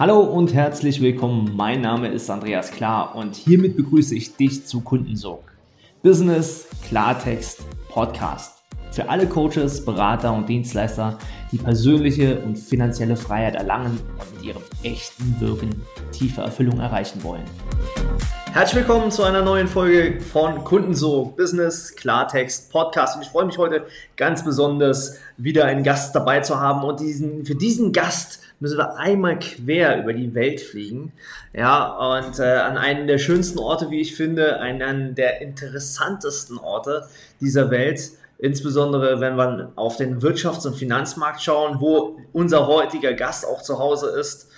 Hallo und herzlich willkommen. Mein Name ist Andreas Klar und hiermit begrüße ich dich zu Kundensog. Business Klartext Podcast. Für alle Coaches, Berater und Dienstleister, die persönliche und finanzielle Freiheit erlangen und mit ihrem echten Wirken tiefe Erfüllung erreichen wollen. Herzlich willkommen zu einer neuen Folge von Kundensog Business Klartext Podcast. Und ich freue mich heute ganz besonders, wieder einen Gast dabei zu haben. Und diesen, für diesen Gast müssen wir einmal quer über die Welt fliegen. Ja, und äh, an einen der schönsten Orte, wie ich finde, einen der interessantesten Orte dieser Welt. Insbesondere, wenn wir auf den Wirtschafts- und Finanzmarkt schauen, wo unser heutiger Gast auch zu Hause ist.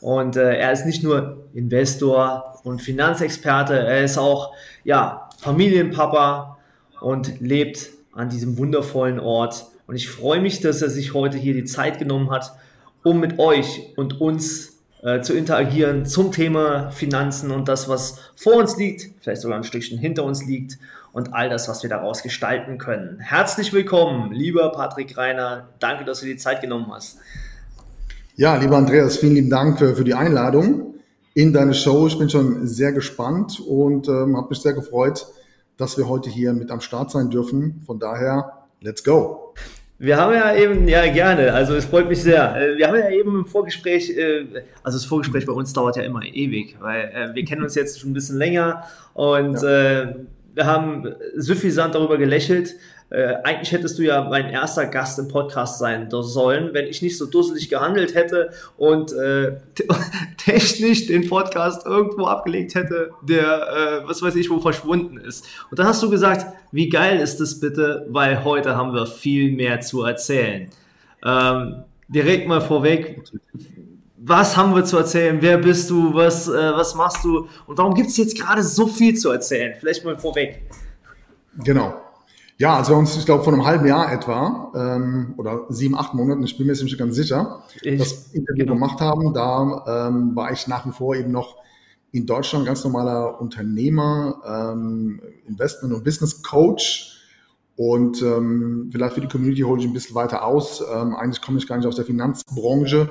Und äh, er ist nicht nur Investor und Finanzexperte, er ist auch ja, Familienpapa und lebt an diesem wundervollen Ort. Und ich freue mich, dass er sich heute hier die Zeit genommen hat, um mit euch und uns äh, zu interagieren zum Thema Finanzen und das, was vor uns liegt, vielleicht sogar ein Stückchen hinter uns liegt und all das, was wir daraus gestalten können. Herzlich willkommen, lieber Patrick Reiner. Danke, dass du die Zeit genommen hast. Ja, lieber Andreas, vielen lieben Dank für, für die Einladung in deine Show. Ich bin schon sehr gespannt und ähm, habe mich sehr gefreut, dass wir heute hier mit am Start sein dürfen. Von daher, let's go. Wir haben ja eben, ja gerne, also es freut mich sehr. Äh, wir haben ja eben im Vorgespräch, äh, also das Vorgespräch bei uns dauert ja immer ewig, weil äh, wir kennen uns jetzt schon ein bisschen länger und ja. wir haben suffisant darüber gelächelt, äh, eigentlich hättest du ja mein erster Gast im Podcast sein sollen, wenn ich nicht so dusselig gehandelt hätte und äh, technisch den Podcast irgendwo abgelegt hätte, der, äh, was weiß ich, wo verschwunden ist. Und dann hast du gesagt, wie geil ist das bitte, weil heute haben wir viel mehr zu erzählen. Ähm, direkt mal vorweg, was haben wir zu erzählen? Wer bist du? Was, äh, was machst du? Und warum gibt es jetzt gerade so viel zu erzählen? Vielleicht mal vorweg. Genau. Ja, als wir uns, ich glaube, vor einem halben Jahr etwa, ähm, oder sieben, acht Monaten, ich bin mir jetzt nicht ganz sicher, ich, das Interview genau. gemacht haben, da ähm, war ich nach wie vor eben noch in Deutschland ganz normaler Unternehmer, ähm, Investment- und Business Coach. Und ähm, vielleicht für die Community hole ich ein bisschen weiter aus. Ähm, eigentlich komme ich gar nicht aus der Finanzbranche,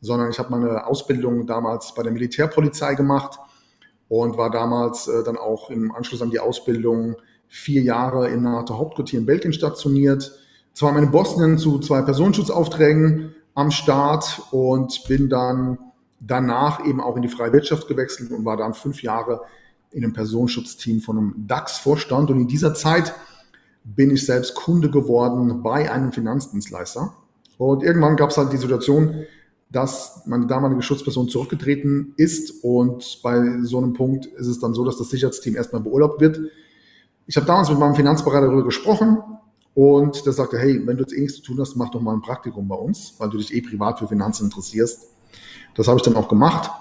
sondern ich habe meine Ausbildung damals bei der Militärpolizei gemacht und war damals äh, dann auch im Anschluss an die Ausbildung vier Jahre im NATO-Hauptquartier in Belgien stationiert, zweimal in Bosnien zu zwei Personenschutzaufträgen am Start und bin dann danach eben auch in die freie Wirtschaft gewechselt und war dann fünf Jahre in einem Personenschutzteam von einem DAX-Vorstand. Und in dieser Zeit bin ich selbst Kunde geworden bei einem Finanzdienstleister. Und irgendwann gab es halt die Situation, dass meine damalige Schutzperson zurückgetreten ist. Und bei so einem Punkt ist es dann so, dass das Sicherheitsteam erstmal beurlaubt wird. Ich habe damals mit meinem Finanzberater darüber gesprochen und der sagte, hey, wenn du jetzt eh nichts zu tun hast, mach doch mal ein Praktikum bei uns, weil du dich eh privat für Finanzen interessierst. Das habe ich dann auch gemacht.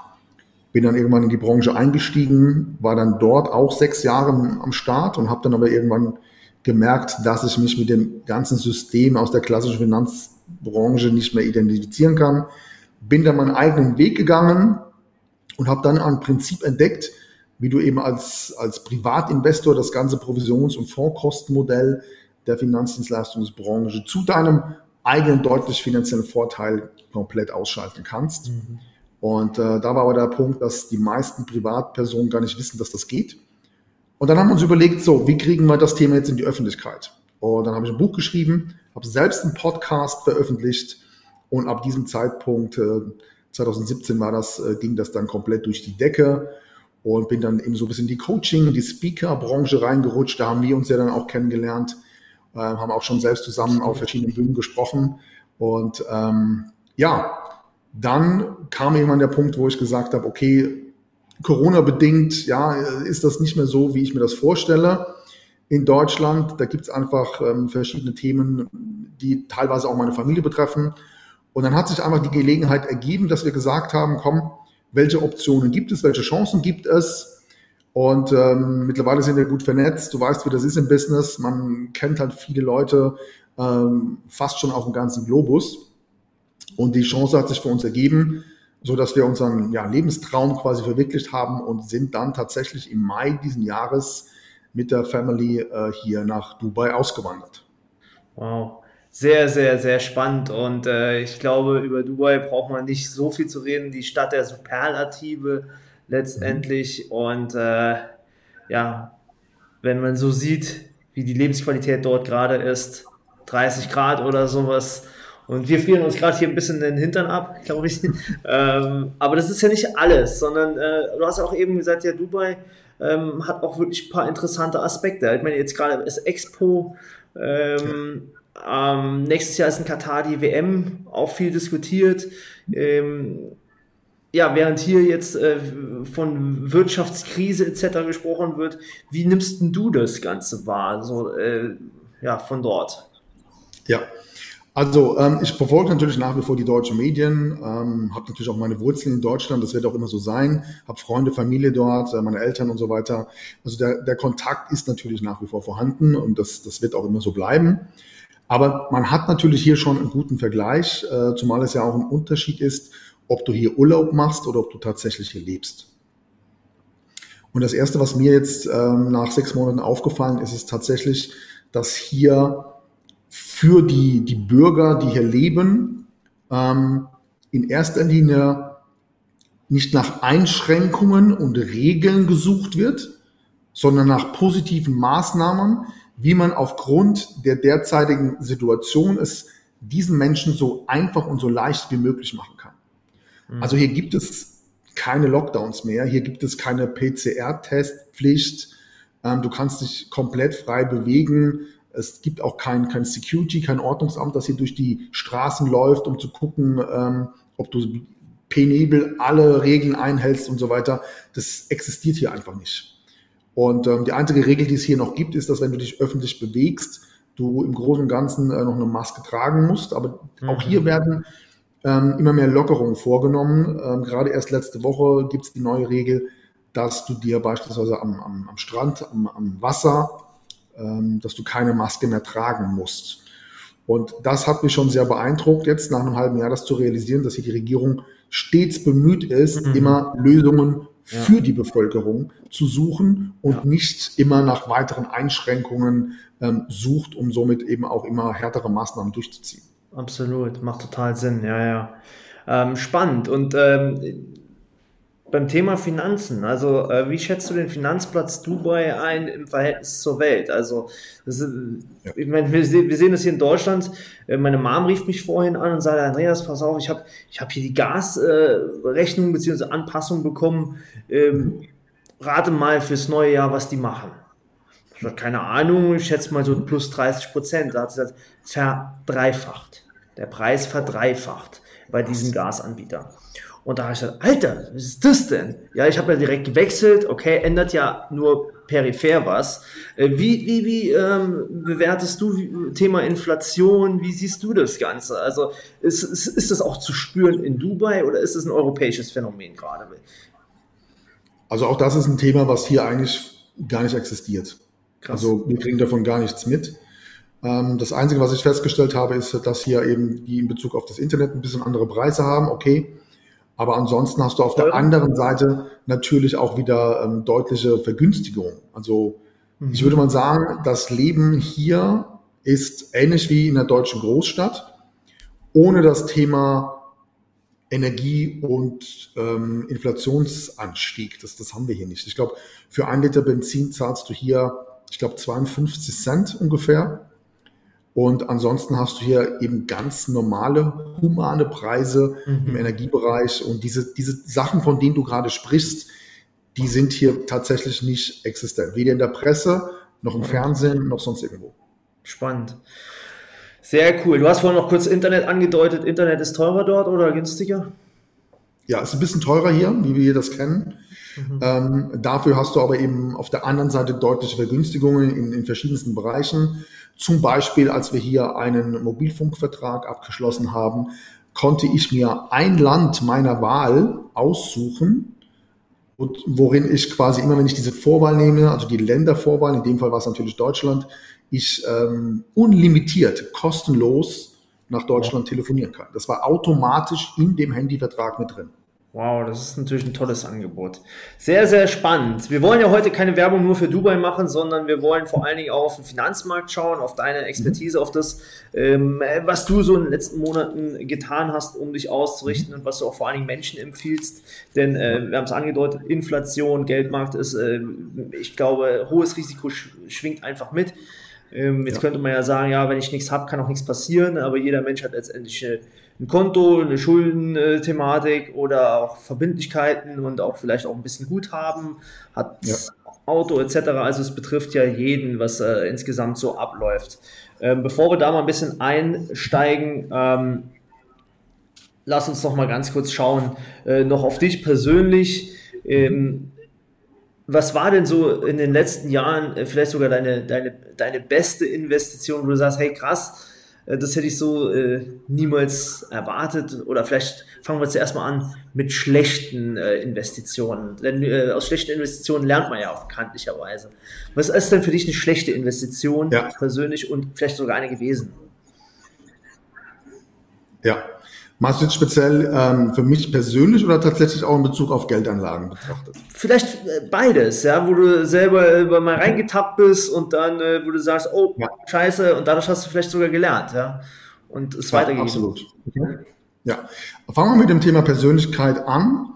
Bin dann irgendwann in die Branche eingestiegen, war dann dort auch sechs Jahre am Start und habe dann aber irgendwann gemerkt, dass ich mich mit dem ganzen System aus der klassischen Finanzbranche nicht mehr identifizieren kann. Bin dann meinen eigenen Weg gegangen und habe dann ein Prinzip entdeckt, wie du eben als, als Privatinvestor das ganze Provisions- und Fondskostenmodell der Finanzdienstleistungsbranche zu deinem eigenen deutlich finanziellen Vorteil komplett ausschalten kannst. Mhm. Und äh, da war aber der Punkt, dass die meisten Privatpersonen gar nicht wissen, dass das geht. Und dann haben wir uns überlegt, so, wie kriegen wir das Thema jetzt in die Öffentlichkeit? Und dann habe ich ein Buch geschrieben, habe selbst einen Podcast veröffentlicht und ab diesem Zeitpunkt, äh, 2017 war das, äh, ging das dann komplett durch die Decke und bin dann eben so ein bisschen in die Coaching, die Speaker-Branche reingerutscht. Da haben wir uns ja dann auch kennengelernt, äh, haben auch schon selbst zusammen auf verschiedenen Bühnen gesprochen. Und ähm, ja, dann kam irgendwann der Punkt, wo ich gesagt habe, okay, Corona-bedingt, ja, ist das nicht mehr so, wie ich mir das vorstelle in Deutschland. Da gibt es einfach ähm, verschiedene Themen, die teilweise auch meine Familie betreffen. Und dann hat sich einfach die Gelegenheit ergeben, dass wir gesagt haben, komm, welche Optionen gibt es, welche Chancen gibt es. Und ähm, mittlerweile sind wir gut vernetzt. Du weißt, wie das ist im Business. Man kennt halt viele Leute ähm, fast schon auf dem ganzen Globus. Und die Chance hat sich für uns ergeben, so dass wir unseren ja, Lebenstraum quasi verwirklicht haben und sind dann tatsächlich im Mai diesen Jahres mit der Family äh, hier nach Dubai ausgewandert. Wow. Sehr, sehr, sehr spannend. Und äh, ich glaube, über Dubai braucht man nicht so viel zu reden. Die Stadt der Superlative letztendlich. Mhm. Und äh, ja, wenn man so sieht, wie die Lebensqualität dort gerade ist, 30 Grad oder sowas. Und wir frieren uns gerade hier ein bisschen den Hintern ab, glaube ich. ähm, aber das ist ja nicht alles, sondern äh, du hast auch eben gesagt, ja, Dubai ähm, hat auch wirklich ein paar interessante Aspekte. Ich meine, jetzt gerade ist Expo. Ähm, ähm, nächstes Jahr ist in Katar die WM, auch viel diskutiert. Ähm, ja, während hier jetzt äh, von Wirtschaftskrise etc. gesprochen wird, wie nimmst du das Ganze wahr, so äh, ja, von dort? Ja, also ähm, ich verfolge natürlich nach wie vor die deutschen Medien, ähm, habe natürlich auch meine Wurzeln in Deutschland, das wird auch immer so sein, habe Freunde, Familie dort, äh, meine Eltern und so weiter. Also der, der Kontakt ist natürlich nach wie vor vorhanden und das, das wird auch immer so bleiben. Aber man hat natürlich hier schon einen guten Vergleich, äh, zumal es ja auch ein Unterschied ist, ob du hier Urlaub machst oder ob du tatsächlich hier lebst. Und das Erste, was mir jetzt ähm, nach sechs Monaten aufgefallen ist, ist tatsächlich, dass hier für die, die Bürger, die hier leben, ähm, in erster Linie nicht nach Einschränkungen und Regeln gesucht wird, sondern nach positiven Maßnahmen, wie man aufgrund der derzeitigen Situation es diesen Menschen so einfach und so leicht wie möglich machen kann. Mhm. Also hier gibt es keine Lockdowns mehr, hier gibt es keine PCR-Testpflicht, ähm, du kannst dich komplett frei bewegen, es gibt auch kein, kein Security, kein Ordnungsamt, das hier durch die Straßen läuft, um zu gucken, ähm, ob du penibel alle Regeln einhältst und so weiter. Das existiert hier einfach nicht. Und ähm, die einzige Regel, die es hier noch gibt, ist, dass wenn du dich öffentlich bewegst, du im Großen und Ganzen äh, noch eine Maske tragen musst. Aber mhm. auch hier werden ähm, immer mehr Lockerungen vorgenommen. Ähm, gerade erst letzte Woche gibt es die neue Regel, dass du dir beispielsweise am, am, am Strand, am, am Wasser, ähm, dass du keine Maske mehr tragen musst. Und das hat mich schon sehr beeindruckt, jetzt nach einem halben Jahr das zu realisieren, dass hier die Regierung stets bemüht ist, mhm. immer Lösungen ja. für die Bevölkerung zu suchen und ja. nicht immer nach weiteren Einschränkungen ähm, sucht, um somit eben auch immer härtere Maßnahmen durchzuziehen. Absolut, macht total Sinn, ja, ja. Ähm, spannend. Und ähm, beim Thema Finanzen, also äh, wie schätzt du den Finanzplatz Dubai ein im Verhältnis zur Welt? Also, ist, ja. ich meine, wir, wir, sehen das hier in Deutschland. Äh, meine Mom rief mich vorhin an und sagte, Andreas, pass auf, ich habe ich hab hier die Gasrechnung äh, bzw. Anpassung bekommen. Ähm, rate mal fürs neue Jahr, was die machen. Ich habe keine Ahnung, ich schätze mal so plus 30 Prozent. Da hat sie gesagt, verdreifacht. Der Preis verdreifacht bei diesem Gasanbieter. Und da habe ich gesagt, Alter, was ist das denn? Ja, ich habe ja direkt gewechselt, okay, ändert ja nur peripher was. Äh, wie, wie, wie ähm, bewertest du Thema Inflation? Wie siehst du das Ganze? Also ist, ist, ist das auch zu spüren in Dubai oder ist es ein europäisches Phänomen gerade? Also auch das ist ein Thema, was hier eigentlich gar nicht existiert. Krass. Also wir kriegen davon gar nichts mit. Ähm, das Einzige, was ich festgestellt habe, ist, dass hier eben die in Bezug auf das Internet ein bisschen andere Preise haben. Okay, aber ansonsten hast du auf der anderen Seite natürlich auch wieder ähm, deutliche Vergünstigung. Also mhm. ich würde mal sagen, das Leben hier ist ähnlich wie in der deutschen Großstadt, ohne das Thema Energie- und ähm, Inflationsanstieg. Das, das haben wir hier nicht. Ich glaube, für ein Liter Benzin zahlst du hier, ich glaube, 52 Cent ungefähr. Und ansonsten hast du hier eben ganz normale, humane Preise mhm. im Energiebereich. Und diese, diese Sachen, von denen du gerade sprichst, die sind hier tatsächlich nicht existent. Weder in der Presse, noch im Fernsehen, noch sonst irgendwo. Spannend. Sehr cool. Du hast vorhin noch kurz Internet angedeutet. Internet ist teurer dort oder günstiger? Ja, ist ein bisschen teurer hier, wie wir das kennen. Mhm. Ähm, dafür hast du aber eben auf der anderen Seite deutliche Vergünstigungen in, in verschiedensten Bereichen. Zum Beispiel, als wir hier einen Mobilfunkvertrag abgeschlossen haben, konnte ich mir ein Land meiner Wahl aussuchen, worin ich quasi immer, wenn ich diese Vorwahl nehme, also die Ländervorwahl, in dem Fall war es natürlich Deutschland, ich ähm, unlimitiert, kostenlos nach Deutschland telefonieren kann. Das war automatisch in dem Handyvertrag mit drin. Wow, das ist natürlich ein tolles Angebot. Sehr, sehr spannend. Wir wollen ja heute keine Werbung nur für Dubai machen, sondern wir wollen vor allen Dingen auch auf den Finanzmarkt schauen, auf deine Expertise, mhm. auf das, ähm, was du so in den letzten Monaten getan hast, um dich auszurichten und was du auch vor allen Dingen Menschen empfiehlst. Denn äh, wir haben es angedeutet, Inflation, Geldmarkt ist, äh, ich glaube, hohes Risiko sch schwingt einfach mit. Ähm, jetzt ja. könnte man ja sagen, ja, wenn ich nichts habe, kann auch nichts passieren, aber jeder Mensch hat letztendlich äh, ein Konto, eine Schuldenthematik oder auch Verbindlichkeiten und auch vielleicht auch ein bisschen Guthaben, hat ja. Auto etc. Also es betrifft ja jeden, was äh, insgesamt so abläuft. Ähm, bevor wir da mal ein bisschen einsteigen, ähm, lass uns noch mal ganz kurz schauen, äh, noch auf dich persönlich. Ähm, was war denn so in den letzten Jahren äh, vielleicht sogar deine, deine, deine beste Investition, wo du sagst, hey krass, das hätte ich so äh, niemals erwartet. Oder vielleicht fangen wir zuerst mal an mit schlechten äh, Investitionen. Denn äh, aus schlechten Investitionen lernt man ja auch bekanntlicherweise. Was ist denn für dich eine schlechte Investition ja. persönlich und vielleicht sogar eine gewesen? Ja, Machst du jetzt speziell ähm, für mich persönlich oder tatsächlich auch in Bezug auf Geldanlagen betrachtet? Vielleicht äh, beides, ja, wo du selber äh, mal reingetappt bist und dann, äh, wo du sagst, oh, ja. scheiße, und dadurch hast du vielleicht sogar gelernt, ja, und es ja, weitergegeben. Absolut. Okay. Ja, fangen wir mit dem Thema Persönlichkeit an.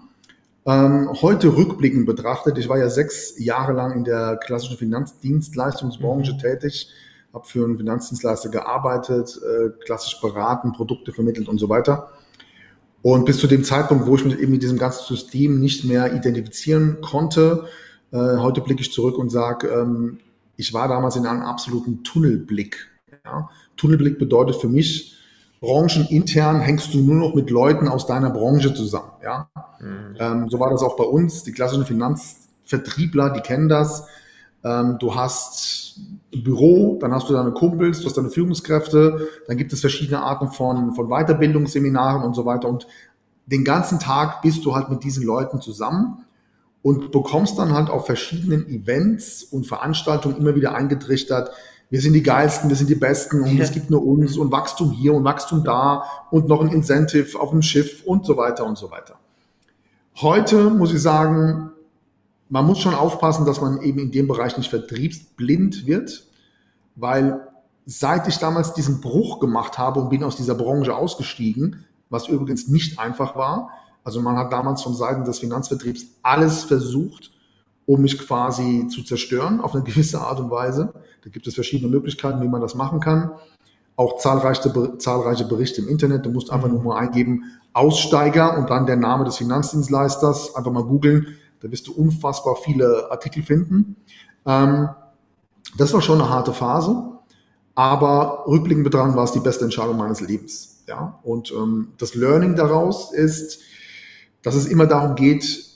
Ähm, heute rückblickend betrachtet, ich war ja sechs Jahre lang in der klassischen Finanzdienstleistungsbranche mhm. tätig, habe für einen Finanzdienstleister gearbeitet, äh, klassisch beraten, Produkte vermittelt und so weiter. Und bis zu dem Zeitpunkt, wo ich mich eben mit diesem ganzen System nicht mehr identifizieren konnte, äh, heute blicke ich zurück und sage, ähm, ich war damals in einem absoluten Tunnelblick. Ja? Tunnelblick bedeutet für mich, branchenintern hängst du nur noch mit Leuten aus deiner Branche zusammen. Ja? Mhm. Ähm, so war das auch bei uns. Die klassischen Finanzvertriebler, die kennen das. Ähm, du hast ein Büro, dann hast du deine Kumpels, du hast deine Führungskräfte, dann gibt es verschiedene Arten von, von Weiterbildungsseminaren und so weiter. Und den ganzen Tag bist du halt mit diesen Leuten zusammen und bekommst dann halt auf verschiedenen Events und Veranstaltungen immer wieder eingetrichtert, wir sind die geilsten, wir sind die besten und ja. es gibt nur uns und Wachstum hier und Wachstum da und noch ein Incentive auf dem Schiff und so weiter und so weiter. Heute muss ich sagen, man muss schon aufpassen, dass man eben in dem Bereich nicht vertriebsblind wird, weil seit ich damals diesen Bruch gemacht habe und bin aus dieser Branche ausgestiegen, was übrigens nicht einfach war, also man hat damals von Seiten des Finanzvertriebs alles versucht, um mich quasi zu zerstören auf eine gewisse Art und Weise. Da gibt es verschiedene Möglichkeiten, wie man das machen kann. Auch zahlreiche, zahlreiche Berichte im Internet. Du musst einfach nur mal eingeben, Aussteiger und dann der Name des Finanzdienstleisters. Einfach mal googeln. Da wirst du unfassbar viele Artikel finden. Ähm, das war schon eine harte Phase, aber rückblickend betrachtet war es die beste Entscheidung meines Lebens. Ja? Und ähm, das Learning daraus ist, dass es immer darum geht,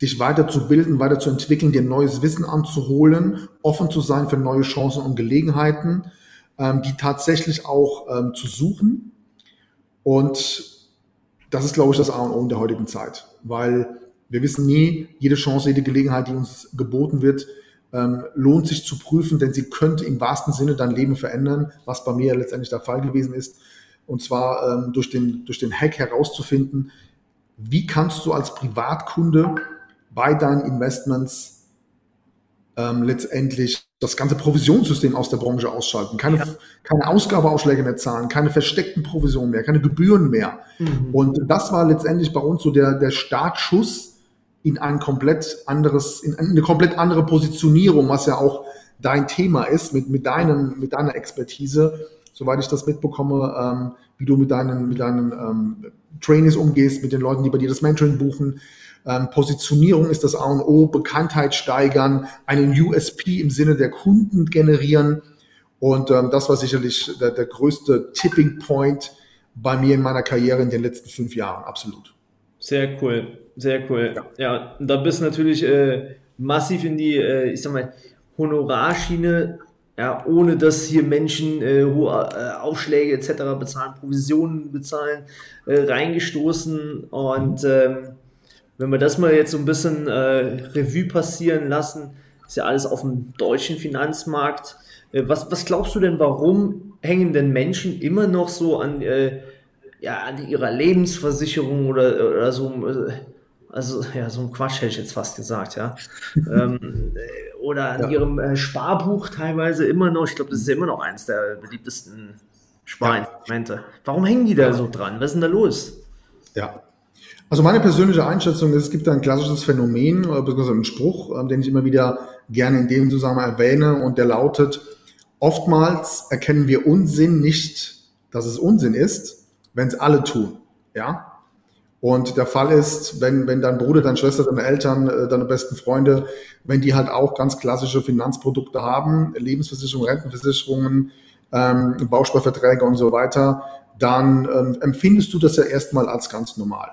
dich weiterzubilden, weiterzuentwickeln, dir neues Wissen anzuholen, offen zu sein für neue Chancen und Gelegenheiten, ähm, die tatsächlich auch ähm, zu suchen. Und das ist, glaube ich, das A und O in der heutigen Zeit, weil wir wissen nie, jede Chance, jede Gelegenheit, die uns geboten wird, ähm, lohnt sich zu prüfen, denn sie könnte im wahrsten Sinne dein Leben verändern, was bei mir letztendlich der Fall gewesen ist. Und zwar ähm, durch, den, durch den Hack herauszufinden, wie kannst du als Privatkunde bei deinen Investments ähm, letztendlich das ganze Provisionssystem aus der Branche ausschalten. Keine, ja. keine Ausgabeausschläge mehr zahlen, keine versteckten Provisionen mehr, keine Gebühren mehr. Mhm. Und das war letztendlich bei uns so der, der Startschuss in ein komplett anderes, in eine komplett andere Positionierung, was ja auch dein Thema ist, mit, mit, deinem, mit deiner Expertise, soweit ich das mitbekomme, ähm, wie du mit deinen, mit deinen ähm, Trainees umgehst, mit den Leuten, die bei dir das Mentoring buchen. Ähm, Positionierung ist das A und O, Bekanntheit steigern, einen USP im Sinne der Kunden generieren. Und ähm, das war sicherlich der, der größte Tipping Point bei mir in meiner Karriere in den letzten fünf Jahren, absolut. Sehr cool, sehr cool. Ja, ja da bist du natürlich äh, massiv in die, äh, ich sag mal, Honorarschiene, ja, ohne dass hier Menschen äh, hohe äh, Aufschläge etc. bezahlen, Provisionen bezahlen, äh, reingestoßen. Und ähm, wenn wir das mal jetzt so ein bisschen äh, Revue passieren lassen, ist ja alles auf dem deutschen Finanzmarkt. was, was glaubst du denn, warum hängen denn Menschen immer noch so an ja, an ihrer Lebensversicherung oder, oder so, also ja, so ein Quatsch hätte ich jetzt fast gesagt, ja. ähm, oder an ja. ihrem äh, Sparbuch teilweise immer noch, ich glaube, das ist immer noch eins der beliebtesten Sparinstrumente. Ja. Warum hängen die da ja. so dran? Was ist denn da los? Ja. Also meine persönliche Einschätzung ist, es gibt ein klassisches Phänomen, beziehungsweise einen Spruch, äh, den ich immer wieder gerne in dem Zusammenhang erwähne und der lautet, oftmals erkennen wir Unsinn nicht, dass es Unsinn ist, wenn es alle tun. Ja, und der Fall ist, wenn, wenn dein Bruder, deine Schwester, deine Eltern, äh, deine besten Freunde, wenn die halt auch ganz klassische Finanzprodukte haben, Lebensversicherungen, Rentenversicherungen, ähm, Bausparverträge und so weiter, dann ähm, empfindest du das ja erstmal als ganz normal.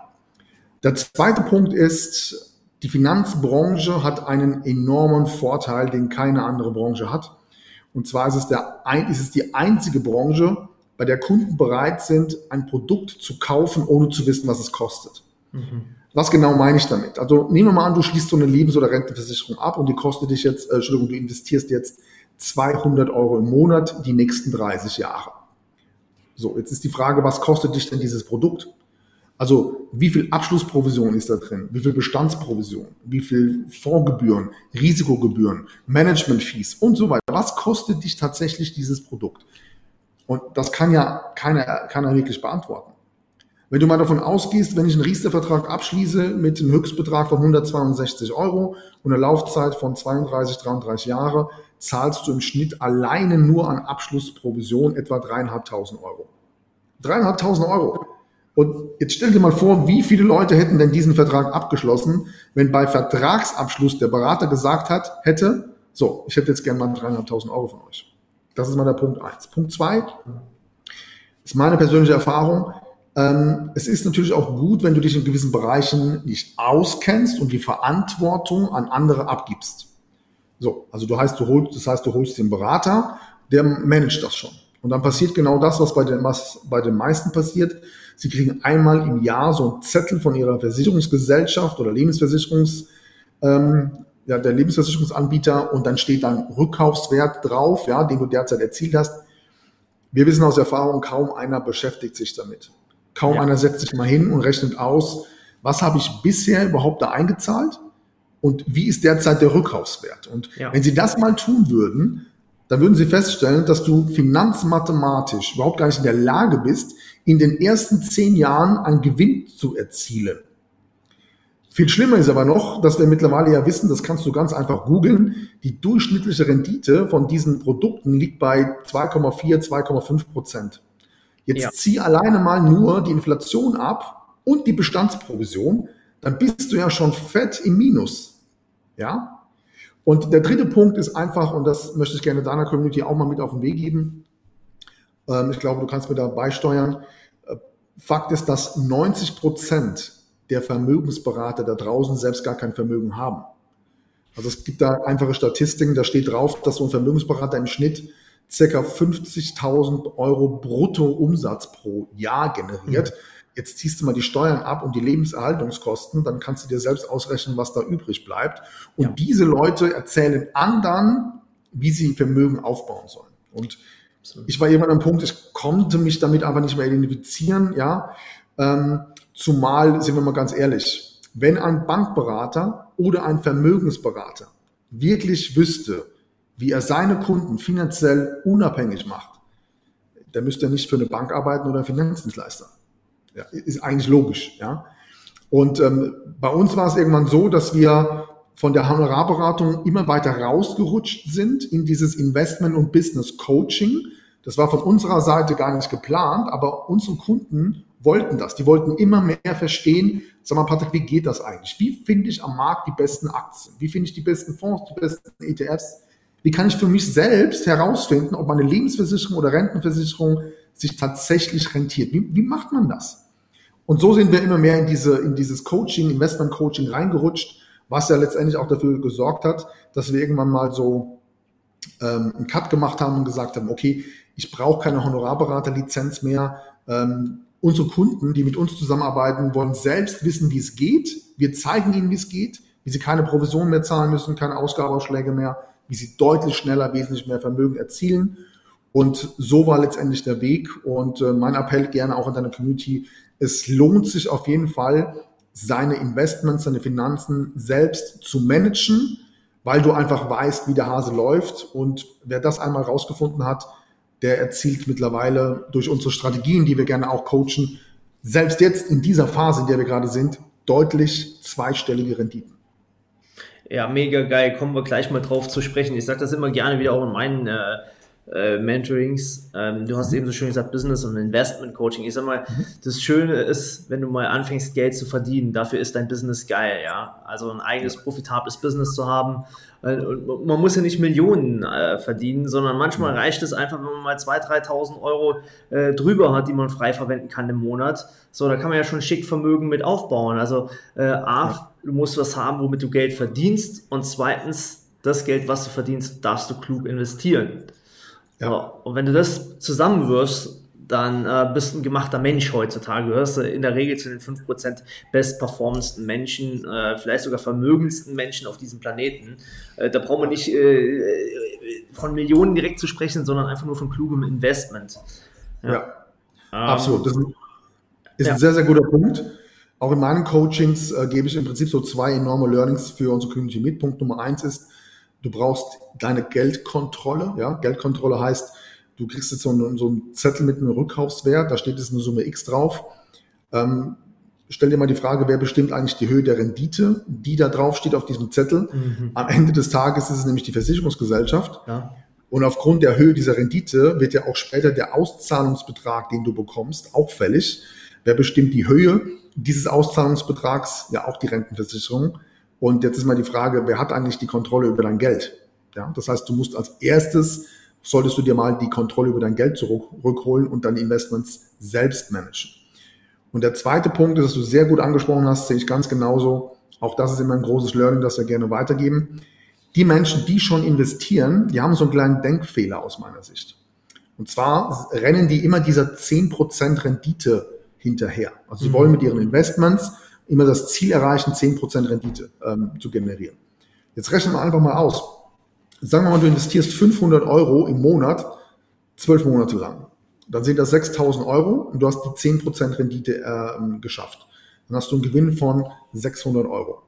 Der zweite Punkt ist, die Finanzbranche hat einen enormen Vorteil, den keine andere Branche hat. Und zwar ist es, der, ist es die einzige Branche, bei der Kunden bereit sind, ein Produkt zu kaufen, ohne zu wissen, was es kostet. Mhm. Was genau meine ich damit? Also nehmen wir mal an, du schließt so eine Lebens- oder Rentenversicherung ab und die kostet dich jetzt, äh, Entschuldigung, du investierst jetzt 200 Euro im Monat die nächsten 30 Jahre. So, jetzt ist die Frage, was kostet dich denn dieses Produkt? Also wie viel Abschlussprovision ist da drin? Wie viel Bestandsprovision? Wie viel Fondsgebühren, Risikogebühren, Managementfees und so weiter? Was kostet dich tatsächlich dieses Produkt? Und das kann ja keiner, keiner wirklich beantworten. Wenn du mal davon ausgehst, wenn ich einen Riester-Vertrag abschließe mit einem Höchstbetrag von 162 Euro und einer Laufzeit von 32, 33 Jahre, zahlst du im Schnitt alleine nur an Abschlussprovision etwa 3.500 Euro. 3.500 Euro. Und jetzt stell dir mal vor, wie viele Leute hätten denn diesen Vertrag abgeschlossen, wenn bei Vertragsabschluss der Berater gesagt hat, hätte, so, ich hätte jetzt gerne mal 3.500 Euro von euch. Das ist mal der Punkt eins. Punkt zwei ist meine persönliche Erfahrung. Ähm, es ist natürlich auch gut, wenn du dich in gewissen Bereichen nicht auskennst und die Verantwortung an andere abgibst. So, also du heißt, du holst, das heißt, du holst den Berater, der managt das schon. Und dann passiert genau das, was bei den, was bei den meisten passiert. Sie kriegen einmal im Jahr so einen Zettel von ihrer Versicherungsgesellschaft oder Lebensversicherungs, ähm, ja, der Lebensversicherungsanbieter und dann steht dann Rückkaufswert drauf, ja, den du derzeit erzielt hast. Wir wissen aus Erfahrung, kaum einer beschäftigt sich damit. Kaum ja. einer setzt sich mal hin und rechnet aus, was habe ich bisher überhaupt da eingezahlt und wie ist derzeit der Rückkaufswert. Und ja. wenn Sie das mal tun würden, dann würden Sie feststellen, dass du finanzmathematisch überhaupt gar nicht in der Lage bist, in den ersten zehn Jahren einen Gewinn zu erzielen. Viel schlimmer ist aber noch, dass wir mittlerweile ja wissen, das kannst du ganz einfach googeln, die durchschnittliche Rendite von diesen Produkten liegt bei 2,4, 2,5 Prozent. Jetzt ja. zieh alleine mal nur die Inflation ab und die Bestandsprovision, dann bist du ja schon fett im Minus. Ja? Und der dritte Punkt ist einfach, und das möchte ich gerne deiner Community auch mal mit auf den Weg geben. Ähm, ich glaube, du kannst mir da beisteuern. Äh, Fakt ist, dass 90 Prozent der Vermögensberater da draußen selbst gar kein Vermögen haben. Also es gibt da einfache Statistiken, da steht drauf, dass so ein Vermögensberater im Schnitt circa 50.000 Euro Bruttoumsatz pro Jahr generiert. Mhm. Jetzt ziehst du mal die Steuern ab und die Lebenserhaltungskosten, dann kannst du dir selbst ausrechnen, was da übrig bleibt. Und ja. diese Leute erzählen anderen, wie sie Vermögen aufbauen sollen. Und ich war irgendwann am Punkt, ich konnte mich damit aber nicht mehr identifizieren, ja. Ähm, Zumal, sind wir mal ganz ehrlich, wenn ein Bankberater oder ein Vermögensberater wirklich wüsste, wie er seine Kunden finanziell unabhängig macht, dann müsste er nicht für eine Bank arbeiten oder Finanzdienstleister. Ja, ist eigentlich logisch. Ja. Und ähm, bei uns war es irgendwann so, dass wir von der Honorarberatung immer weiter rausgerutscht sind in dieses Investment- und Business Coaching. Das war von unserer Seite gar nicht geplant, aber unsere Kunden wollten das. Die wollten immer mehr verstehen, sag mal, Patrick, wie geht das eigentlich? Wie finde ich am Markt die besten Aktien? Wie finde ich die besten Fonds, die besten ETFs? Wie kann ich für mich selbst herausfinden, ob meine Lebensversicherung oder Rentenversicherung sich tatsächlich rentiert? Wie, wie macht man das? Und so sind wir immer mehr in, diese, in dieses Coaching, Investment-Coaching reingerutscht, was ja letztendlich auch dafür gesorgt hat, dass wir irgendwann mal so ähm, einen Cut gemacht haben und gesagt haben, okay, ich brauche keine Honorarberaterlizenz mehr. Ähm, unsere Kunden, die mit uns zusammenarbeiten, wollen selbst wissen, wie es geht. Wir zeigen ihnen, wie es geht, wie sie keine Provision mehr zahlen müssen, keine Ausgabeausschläge mehr, wie sie deutlich schneller wesentlich mehr Vermögen erzielen. Und so war letztendlich der Weg. Und äh, mein Appell gerne auch an deine Community, es lohnt sich auf jeden Fall, seine Investments, seine Finanzen selbst zu managen, weil du einfach weißt, wie der Hase läuft. Und wer das einmal rausgefunden hat, der erzielt mittlerweile durch unsere Strategien, die wir gerne auch coachen, selbst jetzt in dieser Phase, in der wir gerade sind, deutlich zweistellige Renditen. Ja, mega geil. Kommen wir gleich mal drauf zu sprechen. Ich sage das immer gerne wieder auch in meinen äh, äh, Mentorings. Ähm, du hast eben so schön gesagt, Business und Investment Coaching. Ich sag mal, mhm. das Schöne ist, wenn du mal anfängst, Geld zu verdienen, dafür ist dein Business geil, ja. Also ein eigenes profitables Business zu haben. Äh, und man muss ja nicht Millionen äh, verdienen, sondern manchmal reicht es einfach, wenn man mal 2.000, 3.000 Euro äh, drüber hat, die man frei verwenden kann im Monat. So, da kann man ja schon schick Vermögen mit aufbauen. Also, äh, A, du musst was haben, womit du Geld verdienst. Und zweitens, das Geld, was du verdienst, darfst du klug investieren. Ja. Und wenn du das zusammenwirfst, dann äh, bist du ein gemachter Mensch heutzutage. Du gehörst in der Regel zu den 5% bestperformendsten Menschen, äh, vielleicht sogar vermögendsten Menschen auf diesem Planeten. Äh, da braucht man nicht äh, von Millionen direkt zu sprechen, sondern einfach nur von klugem Investment. Ja, ja ähm, absolut. Das ist ja. ein sehr, sehr guter Punkt. Auch in meinen Coachings äh, gebe ich im Prinzip so zwei enorme Learnings für unsere Community mit. Punkt Nummer eins ist, Du brauchst deine Geldkontrolle. Ja? Geldkontrolle heißt, du kriegst jetzt so einen, so einen Zettel mit einem Rückkaufswert, da steht jetzt eine Summe X drauf. Ähm, stell dir mal die Frage, wer bestimmt eigentlich die Höhe der Rendite, die da drauf steht auf diesem Zettel. Mhm. Am Ende des Tages ist es nämlich die Versicherungsgesellschaft. Ja. Und aufgrund der Höhe dieser Rendite wird ja auch später der Auszahlungsbetrag, den du bekommst, auch fällig. Wer bestimmt die Höhe dieses Auszahlungsbetrags? Ja, auch die Rentenversicherung. Und jetzt ist mal die Frage, wer hat eigentlich die Kontrolle über dein Geld? Ja, das heißt, du musst als erstes, solltest du dir mal die Kontrolle über dein Geld zurückholen und deine Investments selbst managen. Und der zweite Punkt ist, dass du sehr gut angesprochen hast, sehe ich ganz genauso. Auch das ist immer ein großes Learning, das wir gerne weitergeben. Die Menschen, die schon investieren, die haben so einen kleinen Denkfehler aus meiner Sicht. Und zwar rennen die immer dieser 10% Rendite hinterher. Also sie mhm. wollen mit ihren Investments immer das Ziel erreichen, 10% Rendite ähm, zu generieren. Jetzt rechnen wir einfach mal aus. Sagen wir mal, du investierst 500 Euro im Monat, zwölf Monate lang. Dann sind das 6000 Euro und du hast die 10% Rendite äh, geschafft. Dann hast du einen Gewinn von 600 Euro.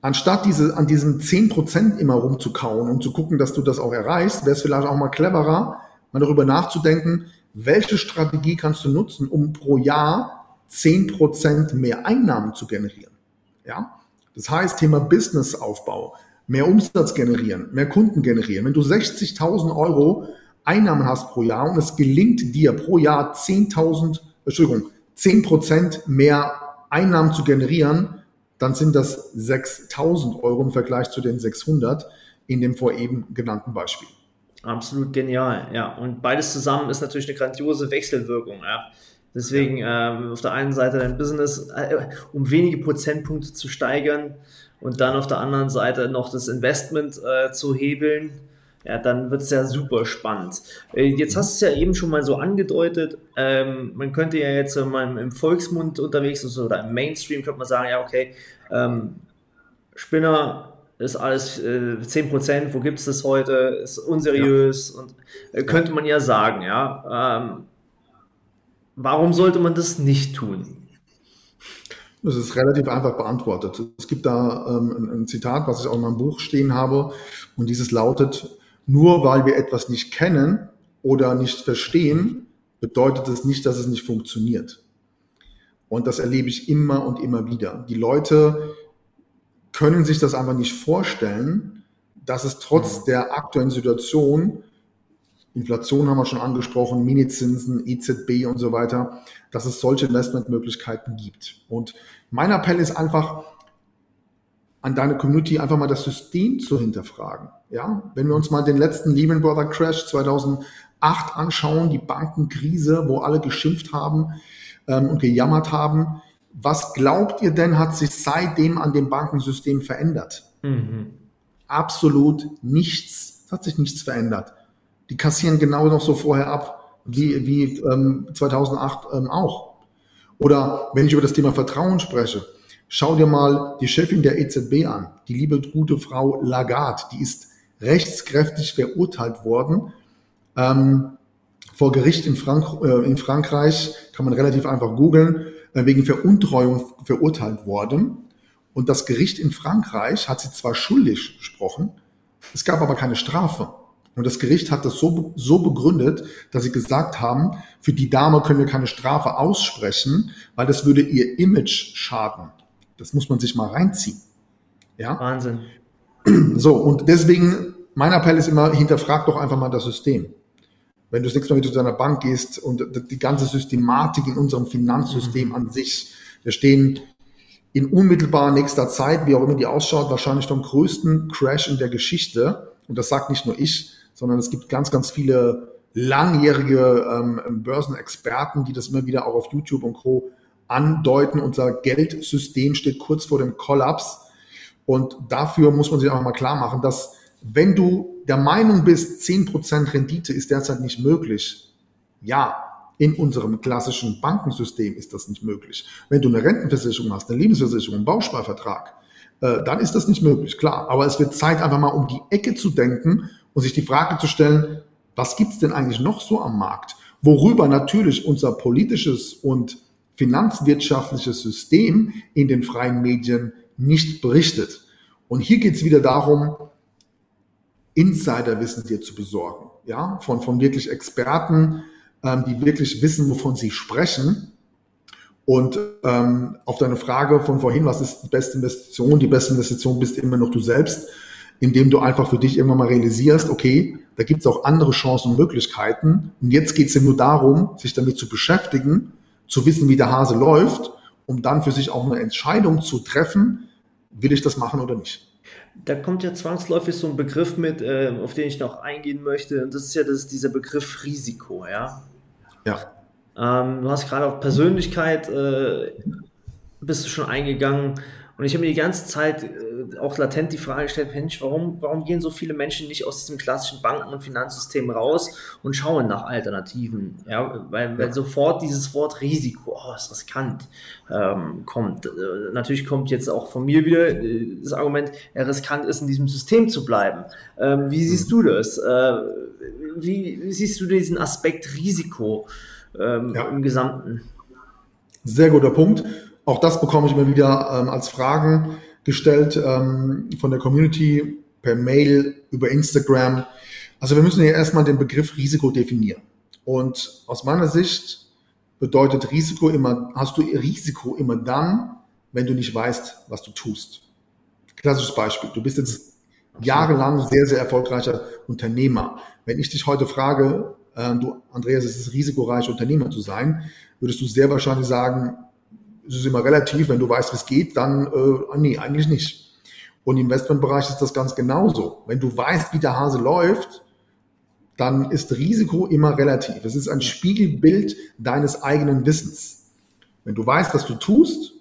Anstatt diese, an diesen 10% immer rumzukauen und zu gucken, dass du das auch erreichst, wäre es vielleicht auch mal cleverer, mal darüber nachzudenken, welche Strategie kannst du nutzen, um pro Jahr 10% mehr Einnahmen zu generieren. Ja? Das heißt, Thema Businessaufbau, mehr Umsatz generieren, mehr Kunden generieren. Wenn du 60.000 Euro Einnahmen hast pro Jahr und es gelingt dir pro Jahr 10.000, Entschuldigung, 10% mehr Einnahmen zu generieren, dann sind das 6.000 Euro im Vergleich zu den 600 in dem vor eben genannten Beispiel. Absolut genial, ja. Und beides zusammen ist natürlich eine grandiose Wechselwirkung, ja. Deswegen ja. ähm, auf der einen Seite dein Business, äh, um wenige Prozentpunkte zu steigern und dann auf der anderen Seite noch das Investment äh, zu hebeln, ja, dann wird es ja super spannend. Äh, jetzt hast du es ja eben schon mal so angedeutet, ähm, man könnte ja jetzt mal im Volksmund unterwegs also, oder im Mainstream könnte man sagen, ja, okay, ähm, Spinner ist alles äh, 10%, wo gibt es das heute, ist unseriös ja. und äh, könnte man ja sagen, ja. Ähm, Warum sollte man das nicht tun? Das ist relativ einfach beantwortet. Es gibt da ähm, ein, ein, Zitat, was ich auch in meinem Buch stehen habe, und dieses lautet, nur weil wir etwas nicht kennen oder nicht verstehen, bedeutet es nicht, dass es nicht funktioniert. Und das erlebe ich immer und immer wieder. Die Leute können sich das einfach nicht vorstellen, dass es trotz mhm. der aktuellen Situation Inflation haben wir schon angesprochen, Minizinsen, EZB und so weiter, dass es solche Investmentmöglichkeiten gibt. Und mein Appell ist einfach an deine Community einfach mal das System zu hinterfragen. Ja, wenn wir uns mal den letzten Lehman Brother Crash 2008 anschauen, die Bankenkrise, wo alle geschimpft haben ähm, und gejammert haben, was glaubt ihr denn, hat sich seitdem an dem Bankensystem verändert? Mhm. Absolut nichts. Es hat sich nichts verändert die kassieren genau noch so vorher ab, wie, wie ähm, 2008 ähm, auch. Oder wenn ich über das Thema Vertrauen spreche, schau dir mal die Chefin der EZB an, die liebe gute Frau Lagarde, die ist rechtskräftig verurteilt worden, ähm, vor Gericht in, Frank äh, in Frankreich, kann man relativ einfach googeln, äh, wegen Veruntreuung verurteilt worden. Und das Gericht in Frankreich hat sie zwar schuldig gesprochen, es gab aber keine Strafe. Und das Gericht hat das so, so begründet, dass sie gesagt haben, für die Dame können wir keine Strafe aussprechen, weil das würde ihr Image schaden. Das muss man sich mal reinziehen. Ja? Wahnsinn. So, und deswegen, mein Appell ist immer, hinterfrag doch einfach mal das System. Wenn du das nächste Mal wieder zu deiner Bank gehst und die ganze Systematik in unserem Finanzsystem mhm. an sich, wir stehen in unmittelbar nächster Zeit, wie auch immer die ausschaut, wahrscheinlich vom größten Crash in der Geschichte. Und das sagt nicht nur ich, sondern es gibt ganz, ganz viele langjährige ähm, Börsenexperten, die das immer wieder auch auf YouTube und Co. andeuten. Unser Geldsystem steht kurz vor dem Kollaps. Und dafür muss man sich einfach mal klar machen, dass wenn du der Meinung bist, 10% Rendite ist derzeit nicht möglich, ja, in unserem klassischen Bankensystem ist das nicht möglich. Wenn du eine Rentenversicherung hast, eine Lebensversicherung, einen Bausparvertrag, äh, dann ist das nicht möglich, klar. Aber es wird Zeit, einfach mal um die Ecke zu denken und sich die Frage zu stellen, was gibt's denn eigentlich noch so am Markt? Worüber natürlich unser politisches und finanzwirtschaftliches System in den freien Medien nicht berichtet. Und hier geht's wieder darum, Insiderwissen dir zu besorgen, ja, von, von wirklich Experten, ähm, die wirklich wissen, wovon sie sprechen. Und ähm, auf deine Frage von vorhin, was ist die beste Investition? Die beste Investition bist immer noch du selbst indem du einfach für dich irgendwann mal realisierst, okay, da gibt es auch andere Chancen und Möglichkeiten. Und jetzt geht es ja nur darum, sich damit zu beschäftigen, zu wissen, wie der Hase läuft, um dann für sich auch eine Entscheidung zu treffen, will ich das machen oder nicht. Da kommt ja zwangsläufig so ein Begriff mit, äh, auf den ich noch eingehen möchte. Und das ist ja das, dieser Begriff Risiko, ja. Ja. Ähm, du hast gerade auf Persönlichkeit äh, bist du schon eingegangen. Und ich habe mir die ganze Zeit äh, auch latent die Frage gestellt, Mensch, warum, warum gehen so viele Menschen nicht aus diesem klassischen Banken- und Finanzsystem raus und schauen nach Alternativen? Ja, weil, weil sofort dieses Wort Risiko, oh, ist riskant, ähm, kommt. Äh, natürlich kommt jetzt auch von mir wieder äh, das Argument, ja, riskant ist, in diesem System zu bleiben. Ähm, wie siehst du das? Äh, wie, wie, siehst du diesen Aspekt Risiko ähm, ja. im Gesamten? Sehr guter Punkt. Auch das bekomme ich immer wieder ähm, als Fragen gestellt ähm, von der Community per Mail, über Instagram. Also wir müssen hier erstmal den Begriff Risiko definieren. Und aus meiner Sicht bedeutet Risiko immer, hast du Risiko immer dann, wenn du nicht weißt, was du tust. Klassisches Beispiel. Du bist jetzt jahrelang sehr, sehr erfolgreicher Unternehmer. Wenn ich dich heute frage, äh, du, Andreas, ist es risikoreich, Unternehmer zu sein, würdest du sehr wahrscheinlich sagen, es ist immer relativ, wenn du weißt, wie es geht, dann äh, nee, eigentlich nicht. Und im Investmentbereich ist das ganz genauso. Wenn du weißt, wie der Hase läuft, dann ist Risiko immer relativ. Es ist ein Spiegelbild deines eigenen Wissens. Wenn du weißt, was du tust,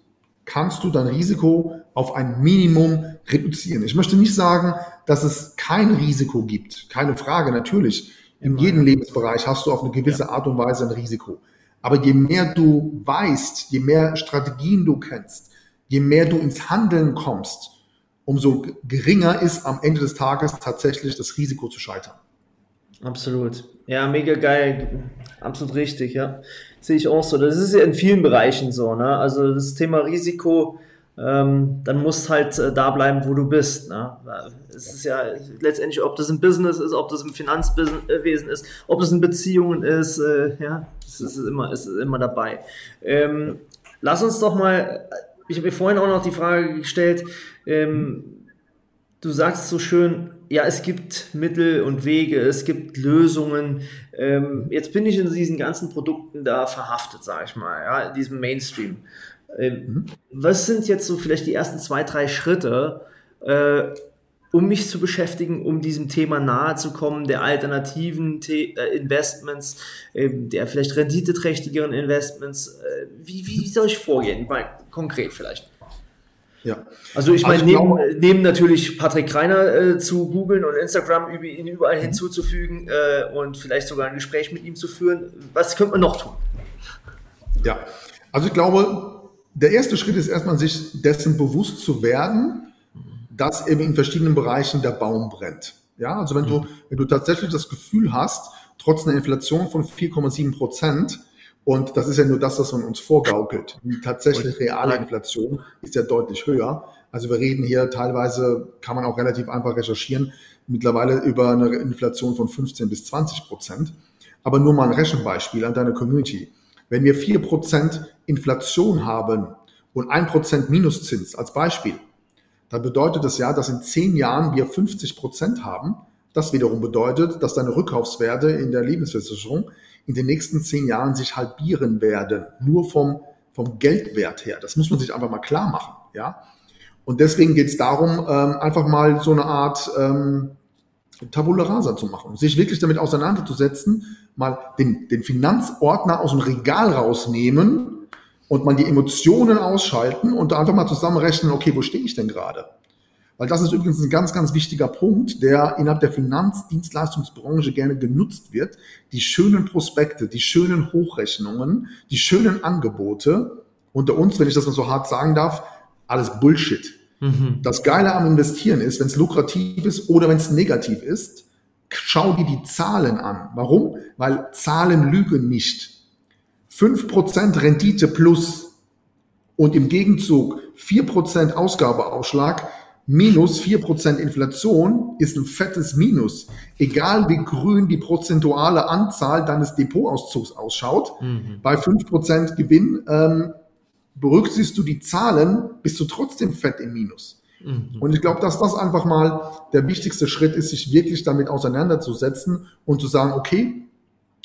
kannst du dein Risiko auf ein Minimum reduzieren. Ich möchte nicht sagen, dass es kein Risiko gibt. Keine Frage, natürlich. In jedem Lebensbereich hast du auf eine gewisse Art und Weise ein Risiko. Aber je mehr du weißt, je mehr Strategien du kennst, je mehr du ins Handeln kommst, umso geringer ist am Ende des Tages tatsächlich das Risiko zu scheitern. Absolut. Ja, mega geil. Absolut richtig, ja. Sehe ich auch so. Das ist ja in vielen Bereichen so, ne? Also das Thema Risiko ähm, dann musst halt äh, da bleiben, wo du bist. Ne? Es ist ja letztendlich, ob das im Business ist, ob das im Finanzwesen ist, ob das in Beziehungen ist, äh, ja, es ist immer, es ist immer dabei. Ähm, lass uns doch mal, ich habe mir vorhin auch noch die Frage gestellt, ähm, du sagst so schön, ja, es gibt Mittel und Wege, es gibt Lösungen. Ähm, jetzt bin ich in diesen ganzen Produkten da verhaftet, sage ich mal, ja, in diesem Mainstream. Ähm, mhm. Was sind jetzt so vielleicht die ersten zwei, drei Schritte, äh, um mich zu beschäftigen, um diesem Thema nahe zu kommen, der alternativen The äh, Investments, äh, der vielleicht renditeträchtigeren Investments? Äh, wie, wie soll ich vorgehen? Mal konkret vielleicht. Ja. Also ich meine, also neben, neben, natürlich Patrick Kreiner äh, zu googeln und Instagram über, ihn überall mhm. hinzuzufügen äh, und vielleicht sogar ein Gespräch mit ihm zu führen, was könnte man noch tun? Ja, also ich glaube, der erste Schritt ist erstmal, sich dessen bewusst zu werden, dass eben in verschiedenen Bereichen der Baum brennt. Ja, also wenn du, mhm. wenn du tatsächlich das Gefühl hast, trotz einer Inflation von 4,7 Prozent. Und das ist ja nur das, was man uns vorgaukelt. Die tatsächlich reale Inflation ist ja deutlich höher. Also wir reden hier teilweise, kann man auch relativ einfach recherchieren, mittlerweile über eine Inflation von 15 bis 20 Prozent. Aber nur mal ein Rechenbeispiel an deine Community. Wenn wir 4 Prozent Inflation haben und 1 Prozent Minuszins als Beispiel, dann bedeutet das ja, dass in 10 Jahren wir 50 Prozent haben. Das wiederum bedeutet, dass deine Rückkaufswerte in der Lebensversicherung in den nächsten 10 Jahren sich halbieren werden. Nur vom, vom Geldwert her. Das muss man sich einfach mal klar machen. Ja? Und deswegen geht es darum, ähm, einfach mal so eine Art ähm, Tabula rasa zu machen, sich wirklich damit auseinanderzusetzen, mal den, den Finanzordner aus dem Regal rausnehmen und mal die Emotionen ausschalten und einfach mal zusammenrechnen, okay, wo stehe ich denn gerade? Weil das ist übrigens ein ganz, ganz wichtiger Punkt, der innerhalb der Finanzdienstleistungsbranche gerne genutzt wird. Die schönen Prospekte, die schönen Hochrechnungen, die schönen Angebote. Unter uns, wenn ich das mal so hart sagen darf, alles Bullshit. Mhm. Das Geile am Investieren ist, wenn es lukrativ ist oder wenn es negativ ist, schau dir die Zahlen an. Warum? Weil Zahlen lügen nicht. 5% Rendite plus und im Gegenzug 4% Ausgabeausschlag minus 4% Inflation ist ein fettes Minus. Egal wie grün die prozentuale Anzahl deines Depotauszugs ausschaut, mhm. bei 5% Gewinn ähm, berücksichtigst du die Zahlen, bist du trotzdem fett im Minus. Mhm. Und ich glaube, dass das einfach mal der wichtigste Schritt ist, sich wirklich damit auseinanderzusetzen und zu sagen, okay,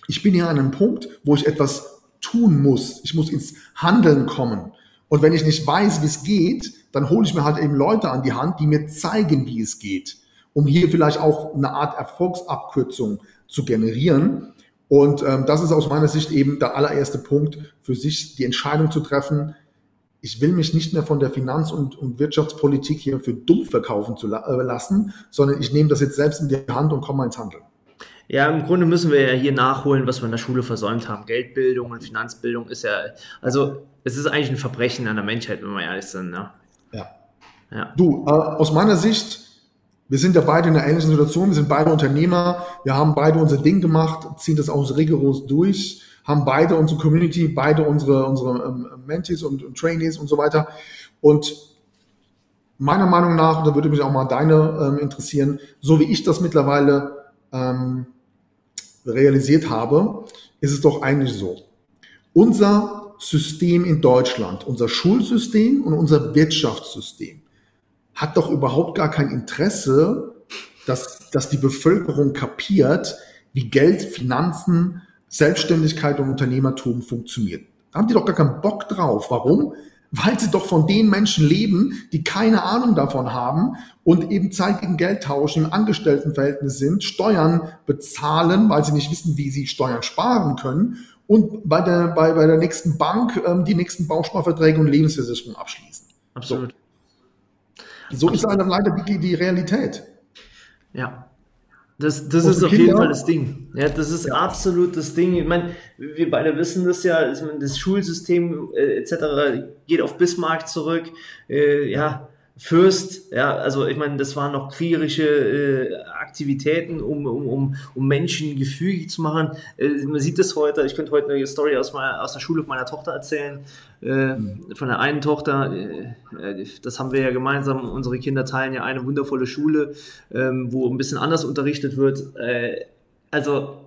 ich bin hier an einem Punkt, wo ich etwas tun muss. Ich muss ins Handeln kommen. Und wenn ich nicht weiß, wie es geht, dann hole ich mir halt eben Leute an die Hand, die mir zeigen, wie es geht, um hier vielleicht auch eine Art Erfolgsabkürzung zu generieren. Und ähm, das ist aus meiner Sicht eben der allererste Punkt, für sich die Entscheidung zu treffen, ich will mich nicht mehr von der Finanz- und, und Wirtschaftspolitik hier für dumm verkaufen zu la äh, lassen, sondern ich nehme das jetzt selbst in die Hand und komme ins Handeln. Ja, im Grunde müssen wir ja hier nachholen, was wir in der Schule versäumt haben. Geldbildung und Finanzbildung ist ja, also es ist eigentlich ein Verbrechen an der Menschheit, wenn wir ehrlich sind. Ne? Ja. ja. Du, äh, aus meiner Sicht, wir sind ja beide in einer ähnlichen Situation, wir sind beide Unternehmer, wir haben beide unser Ding gemacht, ziehen das auch rigoros durch haben beide unsere Community, beide unsere, unsere ähm, Mentees und, und Trainees und so weiter. Und meiner Meinung nach, da würde mich auch mal deine ähm, interessieren, so wie ich das mittlerweile ähm, realisiert habe, ist es doch eigentlich so. Unser System in Deutschland, unser Schulsystem und unser Wirtschaftssystem hat doch überhaupt gar kein Interesse, dass, dass die Bevölkerung kapiert, wie Geld, Finanzen, Selbstständigkeit und Unternehmertum funktioniert. Da haben die doch gar keinen Bock drauf. Warum? Weil sie doch von den Menschen leben, die keine Ahnung davon haben und eben Zeit gegen Geld tauschen, im Angestelltenverhältnis sind, Steuern bezahlen, weil sie nicht wissen, wie sie Steuern sparen können und bei der, bei, bei der nächsten Bank ähm, die nächsten Bausparverträge und Lebensversicherungen abschließen. Absolut. So, so ist leider die, die Realität. Ja, das, das ist auf Kinder. jeden Fall das Ding. Ja, das ist ja. absolut das Ding. Ich meine, wir beide wissen das ja, das Schulsystem äh, etc. geht auf Bismarck zurück. Äh, ja, Fürst, ja, also ich meine, das waren noch kriegerische äh, Aktivitäten, um, um, um, um Menschen gefügig zu machen. Äh, man sieht das heute, ich könnte heute eine Story aus, meiner, aus der Schule meiner Tochter erzählen. Äh, von der einen Tochter, äh, das haben wir ja gemeinsam, unsere Kinder teilen ja eine wundervolle Schule, ähm, wo ein bisschen anders unterrichtet wird. Äh, also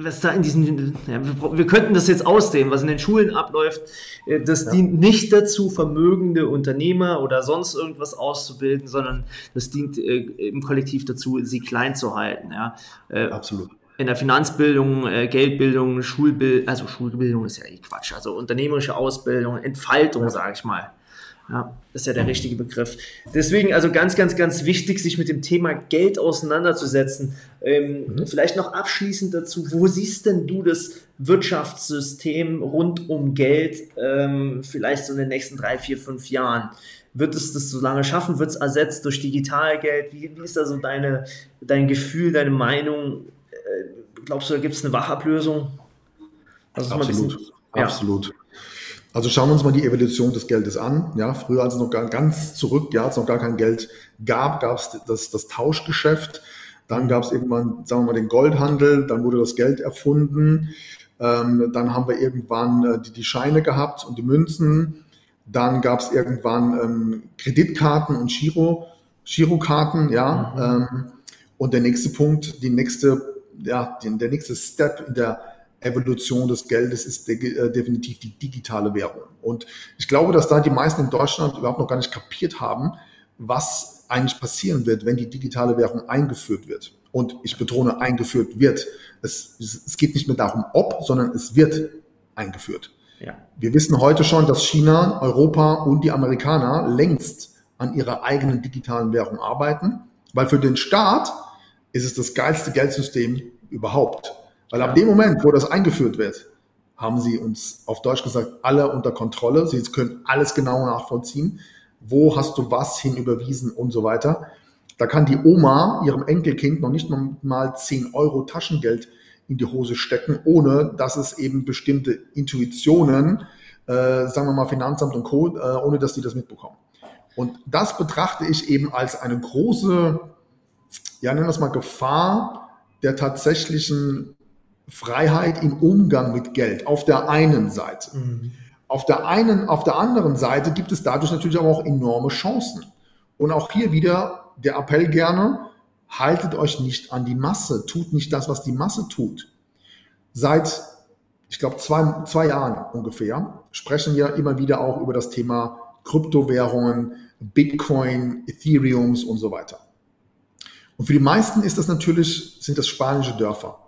was da in diesen, ja, wir, könnten das jetzt ausdehnen, was in den Schulen abläuft, äh, das ja. dient nicht dazu, vermögende Unternehmer oder sonst irgendwas auszubilden, sondern das dient äh, im Kollektiv dazu, sie klein zu halten. Ja. Äh, Absolut. In der Finanzbildung, äh, Geldbildung, Schulbildung, also Schulbildung ist ja eh Quatsch, also unternehmerische Ausbildung, Entfaltung, sage ich mal. Ja, ist ja der richtige Begriff. Deswegen also ganz, ganz, ganz wichtig, sich mit dem Thema Geld auseinanderzusetzen. Ähm, mhm. Vielleicht noch abschließend dazu, wo siehst denn du das Wirtschaftssystem rund um Geld ähm, vielleicht so in den nächsten drei, vier, fünf Jahren? Wird es das so lange schaffen? Wird es ersetzt durch Digitalgeld? Wie, wie ist da so deine, dein Gefühl, deine Meinung? Äh, glaubst du, da gibt es eine Wachablösung? Absolut. Bisschen, ja. Also schauen wir uns mal die Evolution des Geldes an. Ja, früher, als es noch gar ganz zurück, ja, als es noch gar kein Geld gab, gab es das, das Tauschgeschäft. Dann gab es irgendwann, sagen wir mal, den Goldhandel, dann wurde das Geld erfunden. Ähm, dann haben wir irgendwann äh, die, die, Scheine gehabt und die Münzen. Dann gab es irgendwann ähm, Kreditkarten und Giro, Girokarten, ja. Mhm. Ähm, und der nächste Punkt, die nächste, ja, den, der nächste Step in der Evolution des Geldes ist de äh, definitiv die digitale Währung. Und ich glaube, dass da die meisten in Deutschland überhaupt noch gar nicht kapiert haben, was eigentlich passieren wird, wenn die digitale Währung eingeführt wird. Und ich betone, eingeführt wird. Es, es geht nicht mehr darum, ob, sondern es wird eingeführt. Ja. Wir wissen heute schon, dass China, Europa und die Amerikaner längst an ihrer eigenen digitalen Währung arbeiten, weil für den Staat ist es das geilste Geldsystem überhaupt. Weil ab dem Moment, wo das eingeführt wird, haben sie uns auf Deutsch gesagt, alle unter Kontrolle. Sie können alles genau nachvollziehen wo hast du was hin überwiesen und so weiter. Da kann die Oma ihrem Enkelkind noch nicht mal 10 Euro Taschengeld in die Hose stecken, ohne dass es eben bestimmte Intuitionen, äh, sagen wir mal Finanzamt und Co., äh, ohne dass die das mitbekommen. Und das betrachte ich eben als eine große, ja, nennen wir es mal Gefahr der tatsächlichen Freiheit im Umgang mit Geld auf der einen Seite. Mhm. Auf der einen, auf der anderen Seite gibt es dadurch natürlich aber auch enorme Chancen. Und auch hier wieder der Appell gerne, haltet euch nicht an die Masse, tut nicht das, was die Masse tut. Seit, ich glaube, zwei, zwei Jahren ungefähr sprechen wir immer wieder auch über das Thema Kryptowährungen, Bitcoin, Ethereums und so weiter. Und für die meisten ist das natürlich, sind das spanische Dörfer.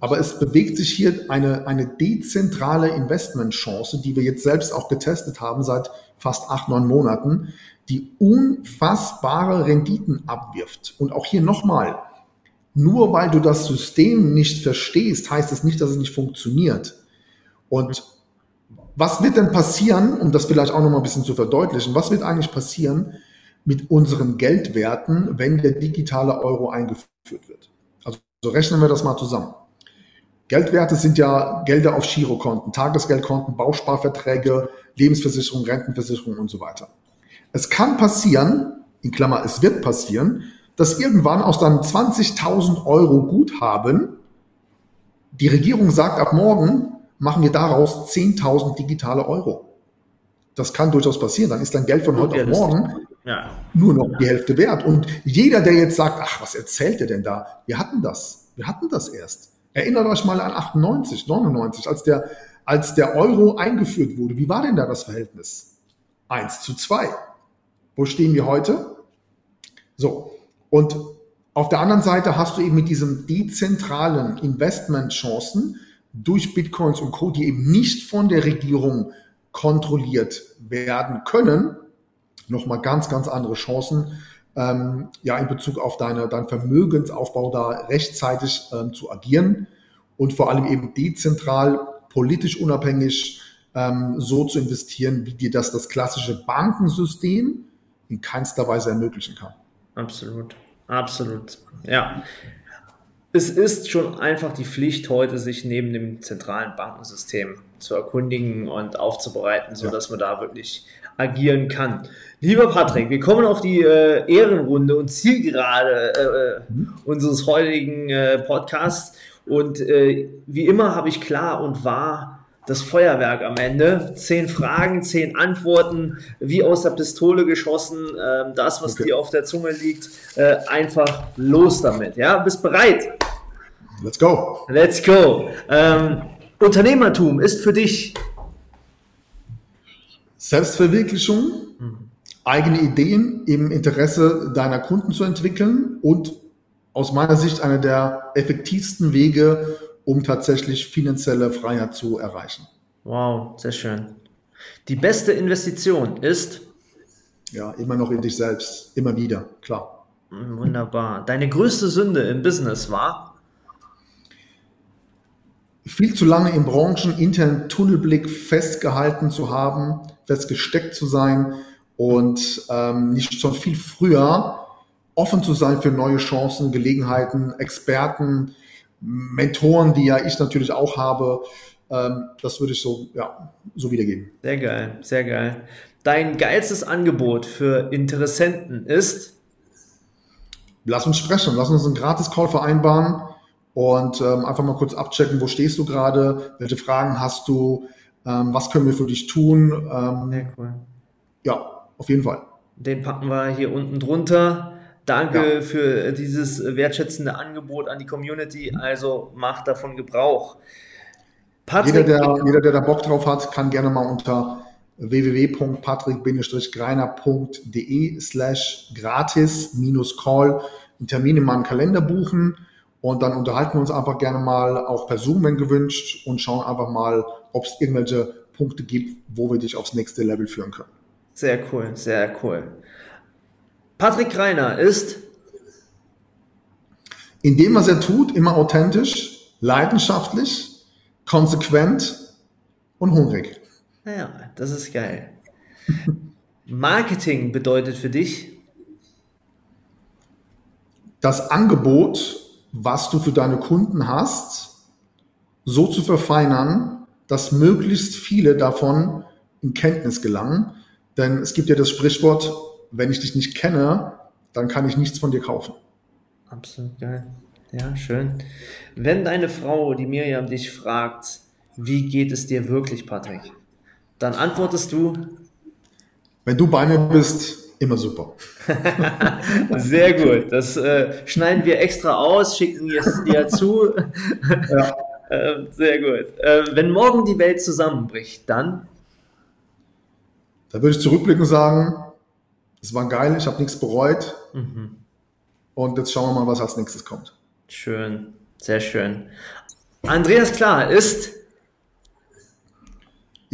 Aber es bewegt sich hier eine, eine dezentrale Investmentchance, die wir jetzt selbst auch getestet haben seit fast acht, neun Monaten, die unfassbare Renditen abwirft. Und auch hier nochmal, nur weil du das System nicht verstehst, heißt es nicht, dass es nicht funktioniert. Und was wird denn passieren, um das vielleicht auch nochmal ein bisschen zu verdeutlichen, was wird eigentlich passieren mit unseren Geldwerten, wenn der digitale Euro eingeführt wird? Also so rechnen wir das mal zusammen. Geldwerte sind ja Gelder auf Girokonten, Tagesgeldkonten, Bausparverträge, Lebensversicherung, Rentenversicherung und so weiter. Es kann passieren, in Klammer, es wird passieren, dass irgendwann aus deinem 20.000 Euro Guthaben die Regierung sagt, ab morgen machen wir daraus 10.000 digitale Euro. Das kann durchaus passieren. Dann ist dein Geld von heute auf morgen ja. nur noch die Hälfte wert. Und jeder, der jetzt sagt, ach, was erzählt er denn da? Wir hatten das. Wir hatten das erst. Erinnert euch mal an 98, 99, als der, als der Euro eingeführt wurde. Wie war denn da das Verhältnis? 1 zu 2. Wo stehen wir heute? So. Und auf der anderen Seite hast du eben mit diesen dezentralen Investmentchancen durch Bitcoins und Co., die eben nicht von der Regierung kontrolliert werden können, nochmal ganz, ganz andere Chancen, ähm, ja, in Bezug auf deine, deinen Vermögensaufbau da rechtzeitig ähm, zu agieren und vor allem eben dezentral, politisch unabhängig ähm, so zu investieren, wie dir das das klassische Bankensystem in keinster Weise ermöglichen kann. Absolut, absolut, ja. Es ist schon einfach die Pflicht heute, sich neben dem zentralen Bankensystem zu erkundigen und aufzubereiten, sodass ja. man da wirklich agieren kann. Lieber Patrick, wir kommen auf die äh, Ehrenrunde und Zielgerade äh, äh, mhm. unseres heutigen äh, Podcasts. Und äh, wie immer habe ich klar und wahr das Feuerwerk am Ende. Zehn Fragen, zehn Antworten, wie aus der Pistole geschossen. Ähm, das, was okay. dir auf der Zunge liegt, äh, einfach los damit. Ja, bist bereit? Let's go. Let's go. Ähm, Unternehmertum ist für dich Selbstverwirklichung, mhm eigene Ideen im Interesse deiner Kunden zu entwickeln und aus meiner Sicht einer der effektivsten Wege, um tatsächlich finanzielle Freiheit zu erreichen. Wow, sehr schön. Die beste Investition ist? Ja, immer noch in dich selbst, immer wieder, klar. Wunderbar. Deine größte Sünde im Business war? Viel zu lange im brancheninternen Tunnelblick festgehalten zu haben, festgesteckt zu sein und ähm, nicht schon viel früher offen zu sein für neue Chancen, Gelegenheiten, Experten, Mentoren, die ja ich natürlich auch habe. Ähm, das würde ich so, ja, so wiedergeben. Sehr geil, sehr geil. Dein geilstes Angebot für Interessenten ist? lass uns sprechen, lass uns einen Gratis-Call vereinbaren und ähm, einfach mal kurz abchecken, wo stehst du gerade, welche Fragen hast du, ähm, was können wir für dich tun. Ähm, Sehr cool. Ja, auf jeden Fall. Den packen wir hier unten drunter. Danke ja. für dieses wertschätzende Angebot an die Community. Also macht davon Gebrauch. Patrick, jeder, der, jeder, der da Bock drauf hat, kann gerne mal unter www.patrick-greiner.de slash gratis-call einen Termin in meinem Kalender buchen und dann unterhalten wir uns einfach gerne mal auch per Zoom, wenn gewünscht und schauen einfach mal, ob es irgendwelche Punkte gibt, wo wir dich aufs nächste Level führen können. Sehr cool, sehr cool. Patrick Greiner ist in dem, was er tut, immer authentisch, leidenschaftlich, konsequent und hungrig. Ja, das ist geil. Marketing bedeutet für dich? Das Angebot, was du für deine Kunden hast, so zu verfeinern, dass möglichst viele davon in Kenntnis gelangen. Denn es gibt ja das Sprichwort, wenn ich dich nicht kenne, dann kann ich nichts von dir kaufen. Absolut geil. Ja, schön. Wenn deine Frau, die Miriam, dich fragt, wie geht es dir wirklich, Patrick? Dann antwortest du. Wenn du bei mir bist, immer super. Sehr gut. Das äh, schneiden wir extra aus, schicken es dir zu. ja. äh, sehr gut. Äh, wenn morgen die Welt zusammenbricht, dann? Da würde ich zurückblicken und sagen, es war geil, ich habe nichts bereut. Mhm. Und jetzt schauen wir mal, was als nächstes kommt. Schön, sehr schön. Andreas Klar ist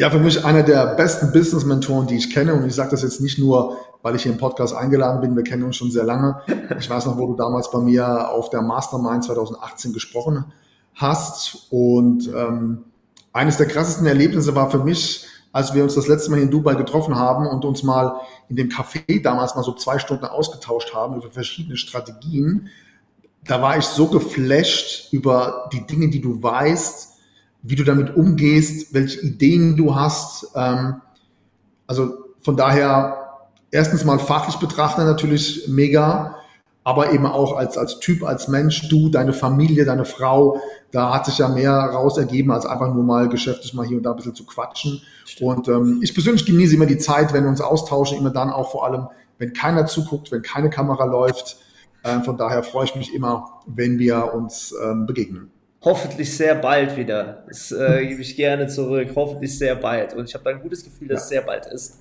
ja, für mich einer der besten Business-Mentoren, die ich kenne. Und ich sage das jetzt nicht nur, weil ich hier im Podcast eingeladen bin. Wir kennen uns schon sehr lange. Ich weiß noch, wo du damals bei mir auf der Mastermind 2018 gesprochen hast. Und ähm, eines der krassesten Erlebnisse war für mich, als wir uns das letzte Mal in Dubai getroffen haben und uns mal in dem Café damals mal so zwei Stunden ausgetauscht haben über verschiedene Strategien. Da war ich so geflasht über die Dinge, die du weißt, wie du damit umgehst, welche Ideen du hast. Ähm, also von daher erstens mal fachlich betrachtet natürlich mega, aber eben auch als, als Typ, als Mensch, du, deine Familie, deine Frau, da hat sich ja mehr raus ergeben, als einfach nur mal geschäftlich mal hier und da ein bisschen zu quatschen. Und ähm, ich persönlich genieße immer die Zeit, wenn wir uns austauschen, immer dann auch vor allem, wenn keiner zuguckt, wenn keine Kamera läuft. Ähm, von daher freue ich mich immer, wenn wir uns ähm, begegnen hoffentlich sehr bald wieder. Das äh, gebe ich gerne zurück. Hoffentlich sehr bald. Und ich habe ein gutes Gefühl, dass ja. es sehr bald ist.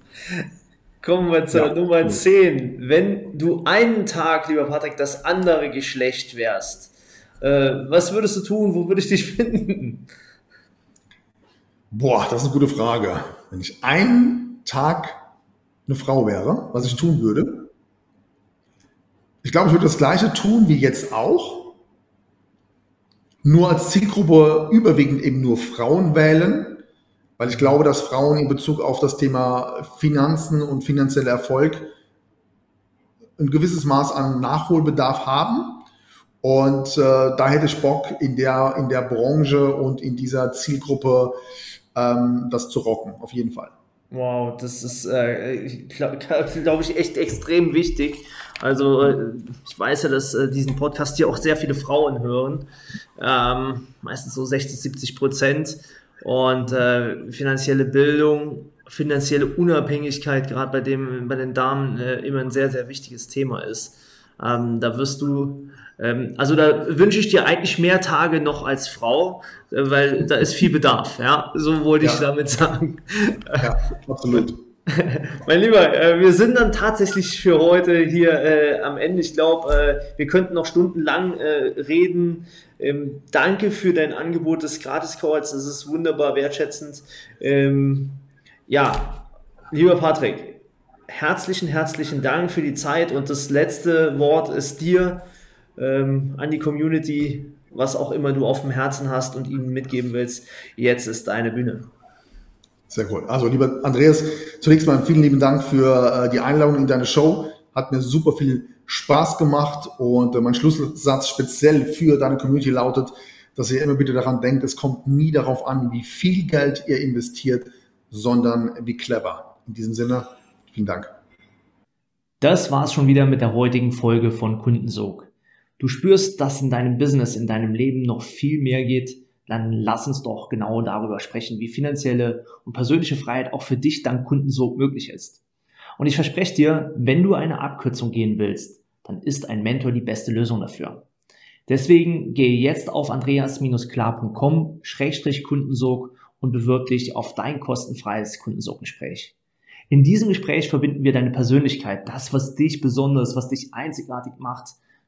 Kommen wir zur ja, Nummer cool. 10. Wenn du einen Tag, lieber Patrick, das andere Geschlecht wärst, äh, was würdest du tun? Wo würde ich dich finden? Boah, das ist eine gute Frage. Wenn ich einen Tag eine Frau wäre, was ich tun würde, ich glaube, ich würde das Gleiche tun wie jetzt auch nur als Zielgruppe überwiegend eben nur Frauen wählen, weil ich glaube, dass Frauen in Bezug auf das Thema Finanzen und finanzieller Erfolg ein gewisses Maß an Nachholbedarf haben. Und äh, da hätte ich Bock, in der, in der Branche und in dieser Zielgruppe ähm, das zu rocken, auf jeden Fall. Wow, das ist, äh, glaube glaub ich, echt extrem wichtig. Also äh, ich weiß ja, dass äh, diesen Podcast hier auch sehr viele Frauen hören, ähm, meistens so 60, 70 Prozent. Und äh, finanzielle Bildung, finanzielle Unabhängigkeit, gerade bei bei den Damen, äh, immer ein sehr, sehr wichtiges Thema ist. Ähm, da wirst du also da wünsche ich dir eigentlich mehr Tage noch als Frau, äh, weil da ist viel Bedarf, ja. So wollte ja. ich damit sagen. Ja, absolut. mein Lieber, äh, wir sind dann tatsächlich für heute hier äh, am Ende. Ich glaube, äh, wir könnten noch stundenlang äh, reden. Ähm, danke für dein Angebot des Gratis-Calls. Das ist wunderbar wertschätzend. Ähm, ja, lieber Patrick, herzlichen, herzlichen Dank für die Zeit und das letzte Wort ist dir ähm, an die Community, was auch immer du auf dem Herzen hast und ihnen mitgeben willst. Jetzt ist deine Bühne. Sehr cool. Also, lieber Andreas, zunächst mal vielen lieben Dank für äh, die Einladung in deine Show. Hat mir super viel Spaß gemacht und äh, mein Schlusssatz speziell für deine Community lautet, dass ihr immer bitte daran denkt, es kommt nie darauf an, wie viel Geld ihr investiert, sondern wie clever. In diesem Sinne, vielen Dank. Das war's schon wieder mit der heutigen Folge von Kundensog. Du spürst, dass in deinem Business, in deinem Leben noch viel mehr geht, dann lass uns doch genau darüber sprechen, wie finanzielle und persönliche Freiheit auch für dich dank Kundensog möglich ist. Und ich verspreche dir, wenn du eine Abkürzung gehen willst, dann ist ein Mentor die beste Lösung dafür. Deswegen gehe jetzt auf andreas-klar.com-kundensog und bewirb dich auf dein kostenfreies Kundensoggespräch. In diesem Gespräch verbinden wir deine Persönlichkeit, das, was dich besonders, was dich einzigartig macht,